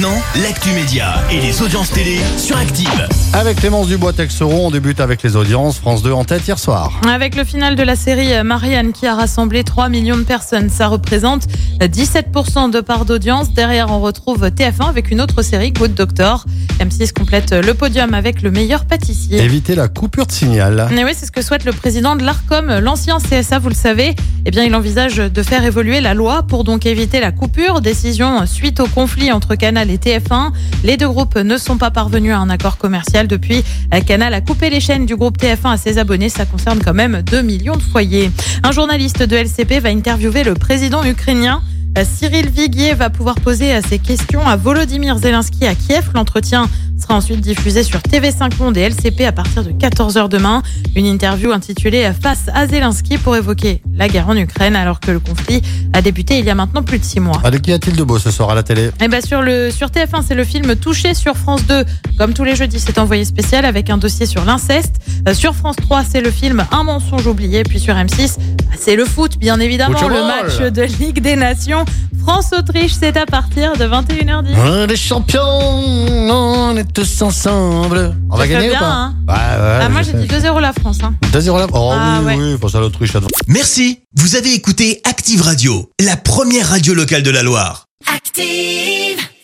Maintenant, l'actu média et les audiences télé sur Active. Avec Clémence Dubois-Texeron, on débute avec les audiences. France 2 en tête hier soir. Avec le final de la série Marianne qui a rassemblé 3 millions de personnes, ça représente 17% de part d'audience. Derrière, on retrouve TF1 avec une autre série, Good Doctor. M6 complète le podium avec le meilleur pâtissier. Éviter la coupure de signal. Et oui, c'est ce que souhaite le président de l'ARCOM, l'ancien CSA, vous le savez. Eh bien, il envisage de faire évoluer la loi pour donc éviter la coupure. Décision suite au conflit entre Canal et TF1. Les deux groupes ne sont pas parvenus à un accord commercial depuis. Canal a coupé les chaînes du groupe TF1 à ses abonnés. Ça concerne quand même 2 millions de foyers. Un journaliste de LCP va interviewer le président ukrainien. Cyril Viguier va pouvoir poser ses questions à Volodymyr Zelensky à Kiev. L'entretien sera ensuite diffusé sur TV5 Monde et LCP à partir de 14h demain. Une interview intitulée Face à Zelensky pour évoquer la guerre en Ukraine alors que le conflit a débuté il y a maintenant plus de six mois. Allez, qu'y a-t-il de beau ce soir à la télé? Eh ben sur le sur TF1, c'est le film Touché sur France 2. Comme tous les jeudis, c'est envoyé spécial avec un dossier sur l'inceste. Euh, sur France 3, c'est le film Un mensonge oublié. Puis sur M6, bah, c'est le foot, bien évidemment, le match de Ligue des Nations. France-Autriche, c'est à partir de 21h10. On est champions, on est tous ensemble. On va gagner ou pas hein Ouais, ouais. Ah, moi, j'ai dit sais. 2-0 la France. Hein. 2-0 là. Oh Ah, oui, ouais. oui, face à l'Autriche. Merci, vous avez écouté Active Radio, la première radio locale de la Loire. Active.